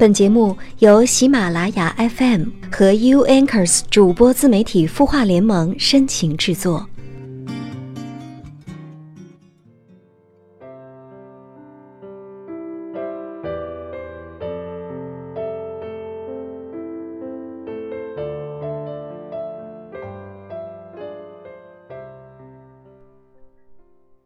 本节目由喜马拉雅 FM 和 U Anchors 主播自媒体孵化联盟深情制作。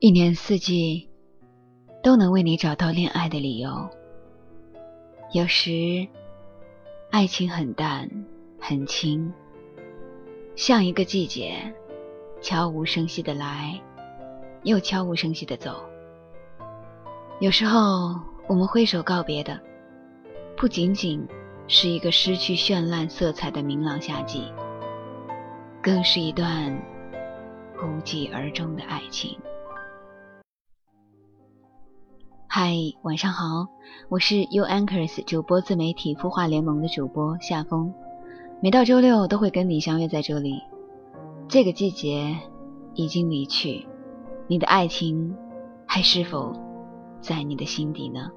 一年四季都能为你找到恋爱的理由。有时，爱情很淡很轻，像一个季节，悄无声息的来，又悄无声息的走。有时候，我们挥手告别的，不仅仅是一个失去绚烂色彩的明朗夏季，更是一段无疾而终的爱情。嗨，晚上好，我是 U Anchors 主播自媒体孵化联盟的主播夏风，每到周六都会跟你相约在这里。这个季节已经离去，你的爱情还是否在你的心底呢？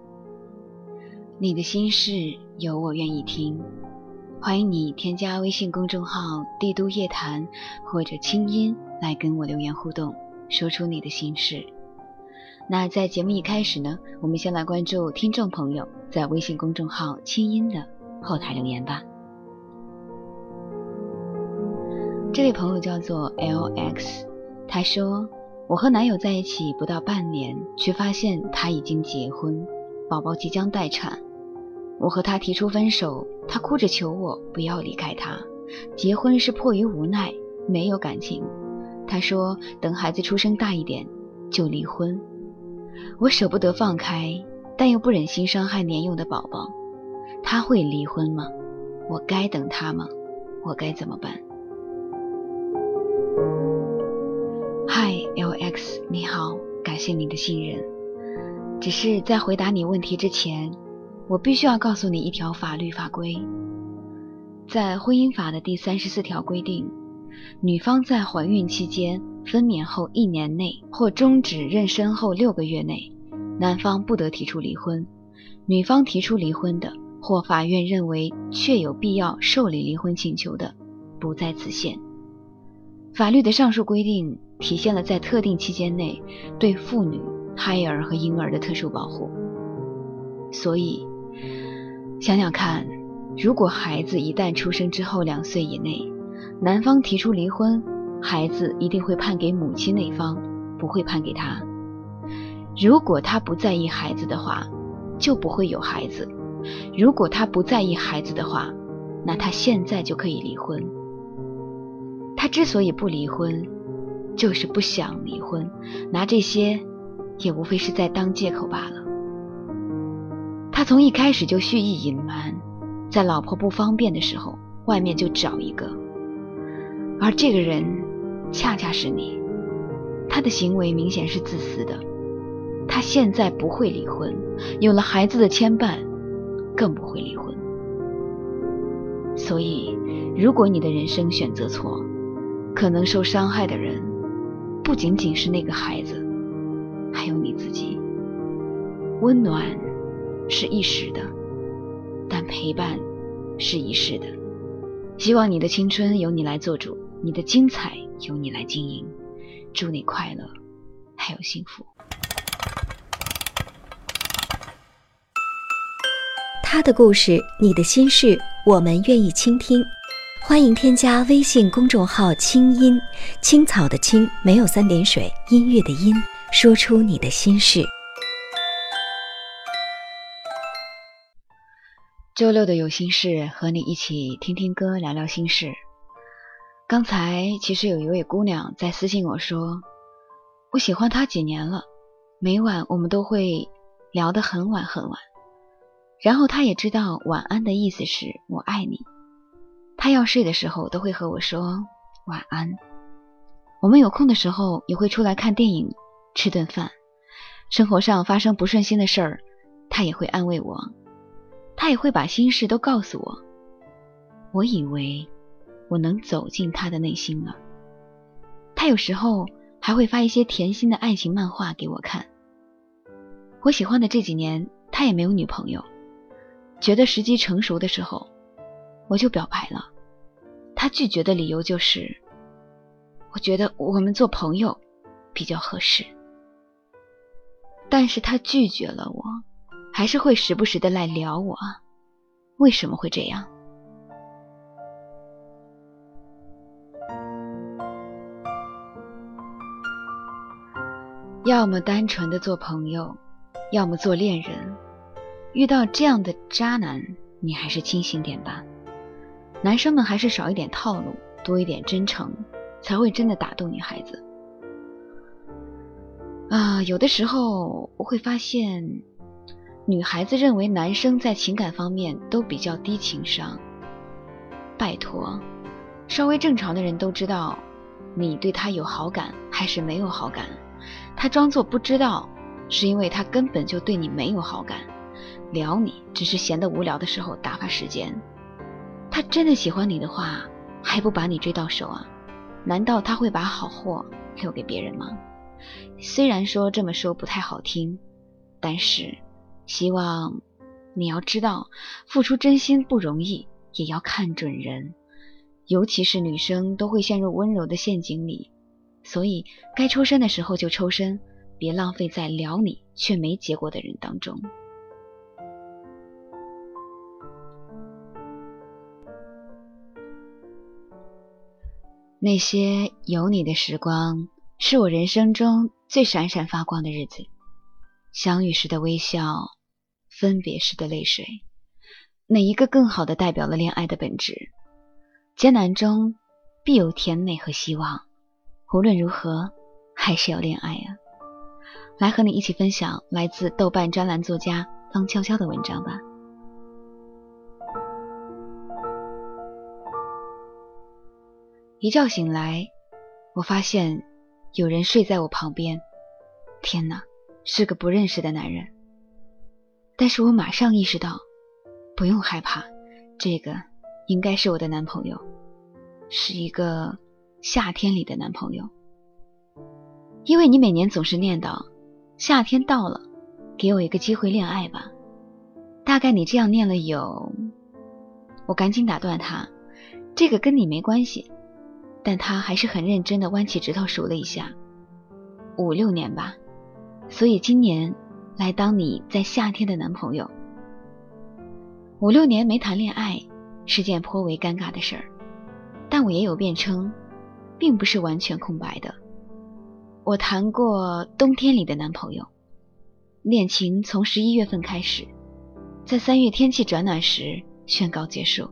你的心事有我愿意听，欢迎你添加微信公众号“帝都夜谈”或者“清音”来跟我留言互动，说出你的心事。那在节目一开始呢，我们先来关注听众朋友在微信公众号“清音”的后台留言吧。这位朋友叫做 LX，他说：“我和男友在一起不到半年，却发现他已经结婚，宝宝即将待产。我和他提出分手，他哭着求我不要离开他。结婚是迫于无奈，没有感情。他说等孩子出生大一点就离婚。”我舍不得放开，但又不忍心伤害年幼的宝宝。他会离婚吗？我该等他吗？我该怎么办？嗨，LX，你好，感谢你的信任。只是在回答你问题之前，我必须要告诉你一条法律法规。在婚姻法的第三十四条规定，女方在怀孕期间。分娩后一年内或终止妊娠后六个月内，男方不得提出离婚；女方提出离婚的，或法院认为确有必要受理离婚请求的，不在此限。法律的上述规定体现了在特定期间内对妇女、胎儿和婴儿的特殊保护。所以，想想看，如果孩子一旦出生之后两岁以内，男方提出离婚。孩子一定会判给母亲那方，不会判给他。如果他不在意孩子的话，就不会有孩子；如果他不在意孩子的话，那他现在就可以离婚。他之所以不离婚，就是不想离婚，拿这些也无非是在当借口罢了。他从一开始就蓄意隐瞒，在老婆不方便的时候，外面就找一个，而这个人。恰恰是你，他的行为明显是自私的。他现在不会离婚，有了孩子的牵绊，更不会离婚。所以，如果你的人生选择错，可能受伤害的人不仅仅是那个孩子，还有你自己。温暖是一时的，但陪伴是一世的。希望你的青春由你来做主，你的精彩。由你来经营，祝你快乐，还有幸福。他的故事，你的心事，我们愿意倾听。欢迎添加微信公众号“清音青草”的青，没有三点水，音乐的音，说出你的心事。周六的有心事，和你一起听听歌，聊聊心事。刚才其实有一位姑娘在私信我说，我喜欢他几年了，每晚我们都会聊得很晚很晚，然后他也知道晚安的意思是我爱你，他要睡的时候都会和我说晚安，我们有空的时候也会出来看电影、吃顿饭，生活上发生不顺心的事儿，他也会安慰我，他也会把心事都告诉我，我以为。我能走进他的内心了。他有时候还会发一些甜心的爱情漫画给我看。我喜欢的这几年，他也没有女朋友。觉得时机成熟的时候，我就表白了。他拒绝的理由就是，我觉得我们做朋友比较合适。但是他拒绝了我，还是会时不时的来撩我，为什么会这样？要么单纯的做朋友，要么做恋人。遇到这样的渣男，你还是清醒点吧。男生们还是少一点套路，多一点真诚，才会真的打动女孩子。啊，有的时候我会发现，女孩子认为男生在情感方面都比较低情商。拜托，稍微正常的人都知道，你对他有好感还是没有好感。他装作不知道，是因为他根本就对你没有好感，撩你只是闲得无聊的时候打发时间。他真的喜欢你的话，还不把你追到手啊？难道他会把好货留给别人吗？虽然说这么说不太好听，但是希望你要知道，付出真心不容易，也要看准人，尤其是女生都会陷入温柔的陷阱里。所以，该抽身的时候就抽身，别浪费在撩你却没结果的人当中。那些有你的时光，是我人生中最闪闪发光的日子。相遇时的微笑，分别时的泪水，哪一个更好的代表了恋爱的本质？艰难中必有甜美和希望。无论如何，还是要恋爱啊！来和你一起分享来自豆瓣专栏作家方悄悄的文章吧。一觉醒来，我发现有人睡在我旁边。天哪，是个不认识的男人。但是我马上意识到，不用害怕，这个应该是我的男朋友，是一个。夏天里的男朋友，因为你每年总是念叨夏天到了，给我一个机会恋爱吧。大概你这样念了有……我赶紧打断他，这个跟你没关系。但他还是很认真的弯起指头数了一下，五六年吧。所以今年来当你在夏天的男朋友。五六年没谈恋爱是件颇为尴尬的事儿，但我也有辩称。并不是完全空白的。我谈过冬天里的男朋友，恋情从十一月份开始，在三月天气转暖时宣告结束。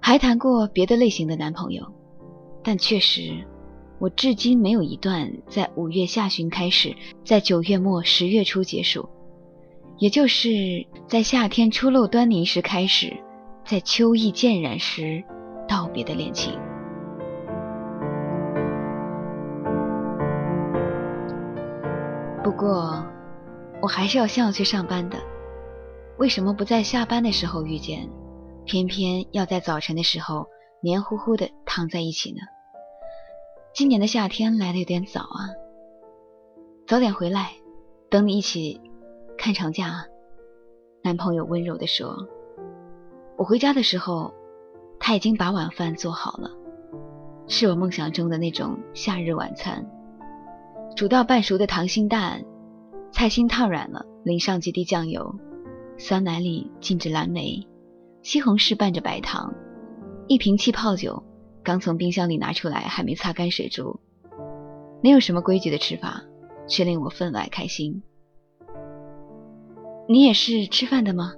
还谈过别的类型的男朋友，但确实，我至今没有一段在五月下旬开始，在九月末十月初结束，也就是在夏天初露端倪时开始，在秋意渐染时道别的恋情。不过，我还是要先要去上班的。为什么不在下班的时候遇见，偏偏要在早晨的时候黏糊糊的躺在一起呢？今年的夏天来的有点早啊。早点回来，等你一起看长假。啊。男朋友温柔的说。我回家的时候，他已经把晚饭做好了，是我梦想中的那种夏日晚餐。煮到半熟的溏心蛋，菜心烫软了，淋上几滴酱油，酸奶里浸着蓝莓，西红柿拌着白糖，一瓶气泡酒，刚从冰箱里拿出来，还没擦干水珠，没有什么规矩的吃法，却令我分外开心。你也是吃饭的吗？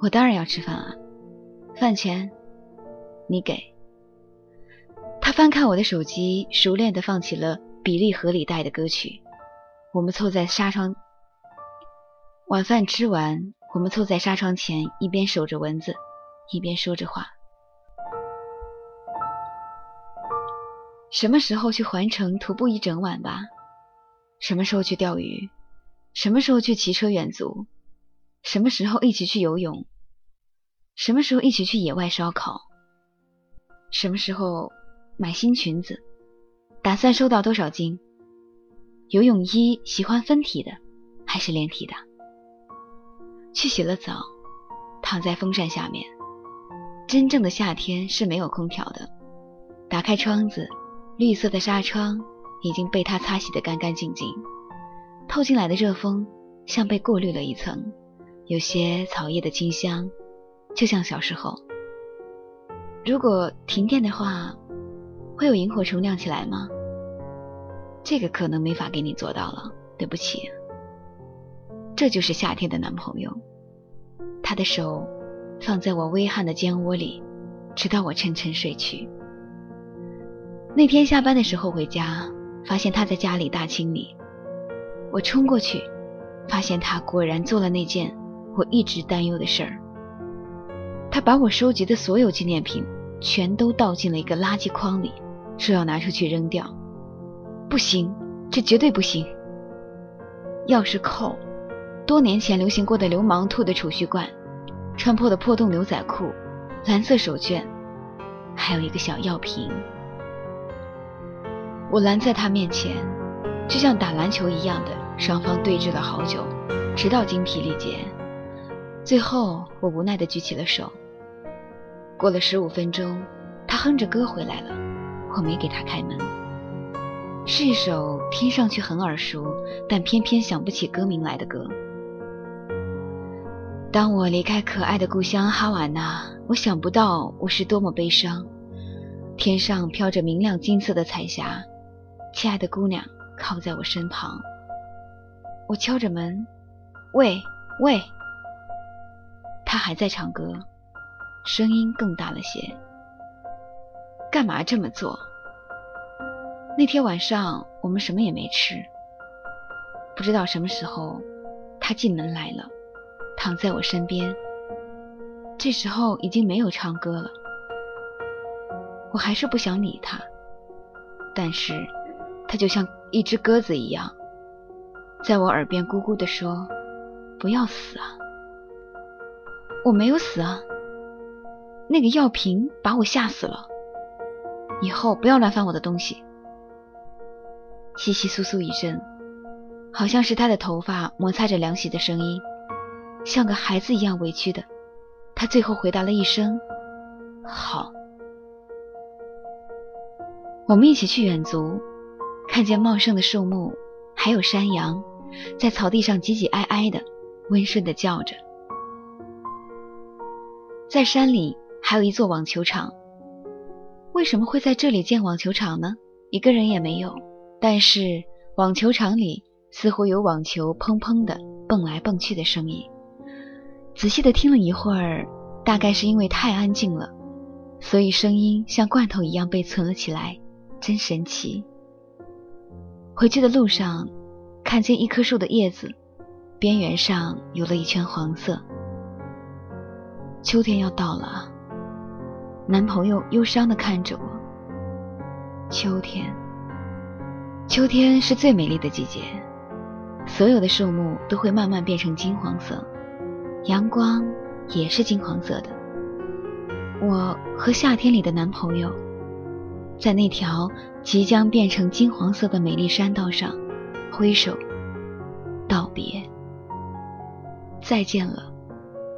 我当然要吃饭啊，饭钱你给。他翻看我的手机，熟练的放起了。比利河里带的歌曲，我们凑在纱窗。晚饭吃完，我们凑在纱窗前，一边守着蚊子，一边说着话。什么时候去环城徒步一整晚吧？什么时候去钓鱼？什么时候去骑车远足？什么时候一起去游泳？什么时候一起去野外烧烤？什么时候买新裙子？打算收到多少斤？游泳衣喜欢分体的还是连体的？去洗了澡，躺在风扇下面。真正的夏天是没有空调的。打开窗子，绿色的纱窗已经被他擦洗得干干净净。透进来的热风像被过滤了一层，有些草叶的清香，就像小时候。如果停电的话，会有萤火虫亮起来吗？这个可能没法给你做到了，对不起。这就是夏天的男朋友，他的手放在我微汗的肩窝里，直到我沉沉睡去。那天下班的时候回家，发现他在家里大清理。我冲过去，发现他果然做了那件我一直担忧的事儿。他把我收集的所有纪念品全都倒进了一个垃圾筐里，说要拿出去扔掉。不行，这绝对不行。钥匙扣，多年前流行过的流氓兔的储蓄罐，穿破的破洞牛仔裤，蓝色手绢，还有一个小药瓶。我拦在他面前，就像打篮球一样的，双方对峙了好久，直到精疲力竭。最后，我无奈地举起了手。过了十五分钟，他哼着歌回来了，我没给他开门。是一首听上去很耳熟，但偏偏想不起歌名来的歌。当我离开可爱的故乡哈瓦那，我想不到我是多么悲伤。天上飘着明亮金色的彩霞。亲爱的姑娘靠在我身旁，我敲着门，喂喂，他还在唱歌，声音更大了些。干嘛这么做？那天晚上我们什么也没吃，不知道什么时候他进门来了，躺在我身边。这时候已经没有唱歌了，我还是不想理他，但是。他就像一只鸽子一样，在我耳边咕咕地说：“不要死啊！”我没有死啊，那个药瓶把我吓死了。以后不要乱翻我的东西。窸窸窣窣一阵，好像是他的头发摩擦着凉席的声音，像个孩子一样委屈的。他最后回答了一声：“好。”我们一起去远足。看见茂盛的树木，还有山羊，在草地上挤挤挨挨的，温顺的叫着。在山里还有一座网球场。为什么会在这里建网球场呢？一个人也没有。但是网球场里似乎有网球砰砰的蹦来蹦去的声音。仔细的听了一会儿，大概是因为太安静了，所以声音像罐头一样被存了起来，真神奇。回去的路上，看见一棵树的叶子边缘上有了一圈黄色。秋天要到了，男朋友忧伤的看着我。秋天，秋天是最美丽的季节，所有的树木都会慢慢变成金黄色，阳光也是金黄色的。我和夏天里的男朋友。在那条即将变成金黄色的美丽山道上，挥手道别，再见了，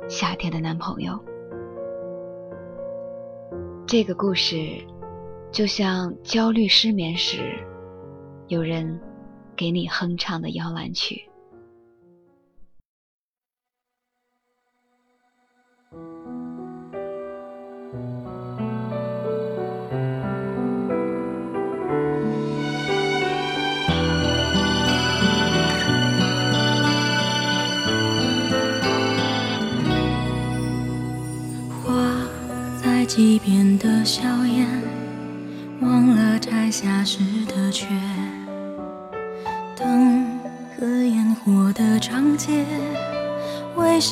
夏天的男朋友。这个故事就像焦虑失眠时，有人给你哼唱的摇篮曲。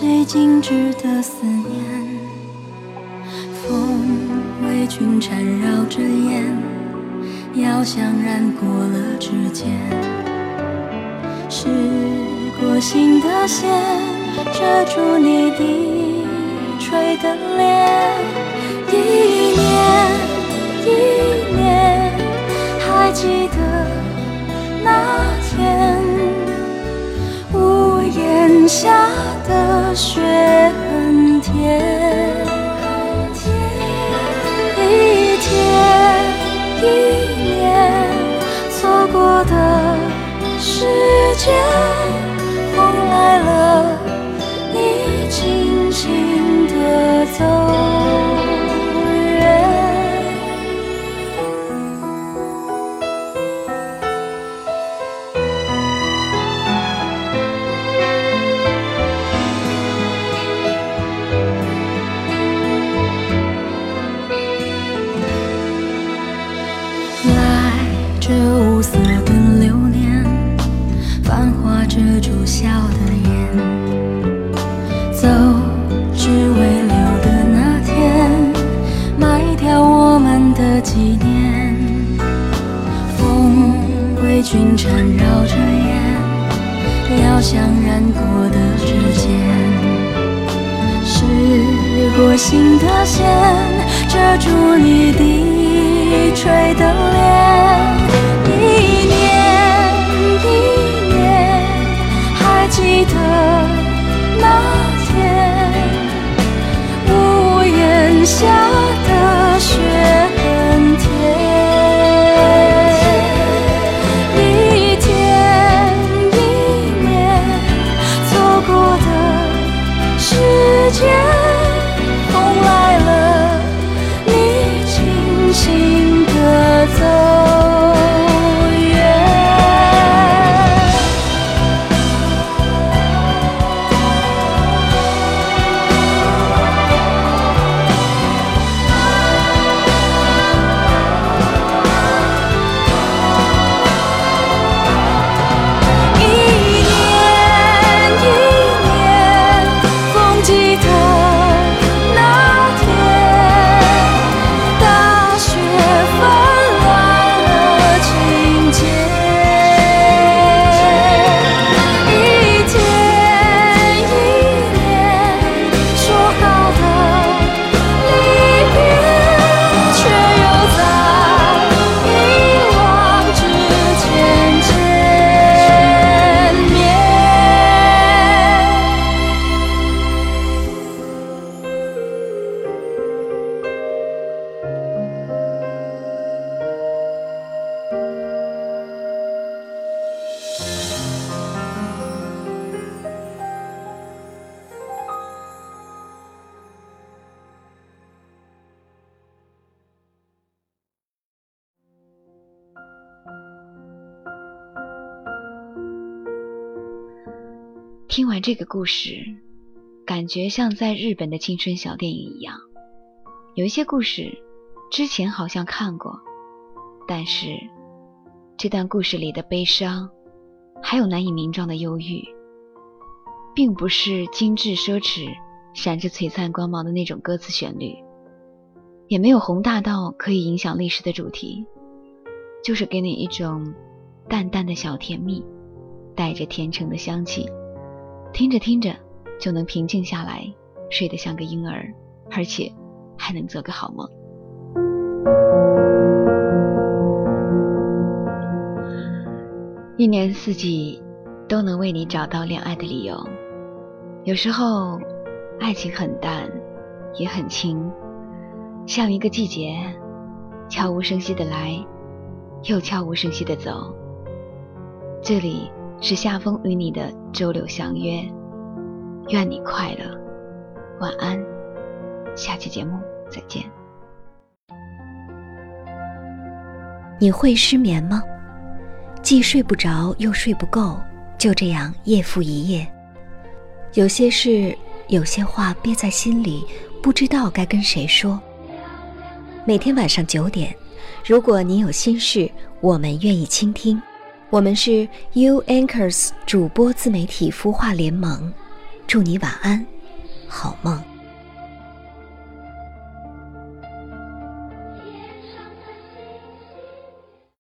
谁静止的思念？风为君缠绕着烟，药香染过了指尖。试过心的线，遮住你低垂的脸。一年一年，还记得那天，眼。下的雪很甜，一天一年错过的时间，风来了，你轻轻像，染过的指尖，是过心的线，遮住你低垂的脸。听完这个故事，感觉像在日本的青春小电影一样。有一些故事之前好像看过，但是这段故事里的悲伤，还有难以名状的忧郁，并不是精致奢侈、闪着璀璨光芒的那种歌词旋律，也没有宏大到可以影响历史的主题，就是给你一种淡淡的小甜蜜，带着甜橙的香气。听着听着，就能平静下来，睡得像个婴儿，而且还能做个好梦。一年四季都能为你找到恋爱的理由。有时候，爱情很淡，也很轻，像一个季节，悄无声息的来，又悄无声息的走。这里。是夏风与你的周六相约，愿你快乐，晚安，下期节目再见。你会失眠吗？既睡不着又睡不够，就这样夜复一夜。有些事，有些话憋在心里，不知道该跟谁说。每天晚上九点，如果你有心事，我们愿意倾听。我们是 U Anchors 主播自媒体孵化联盟，祝你晚安，好梦。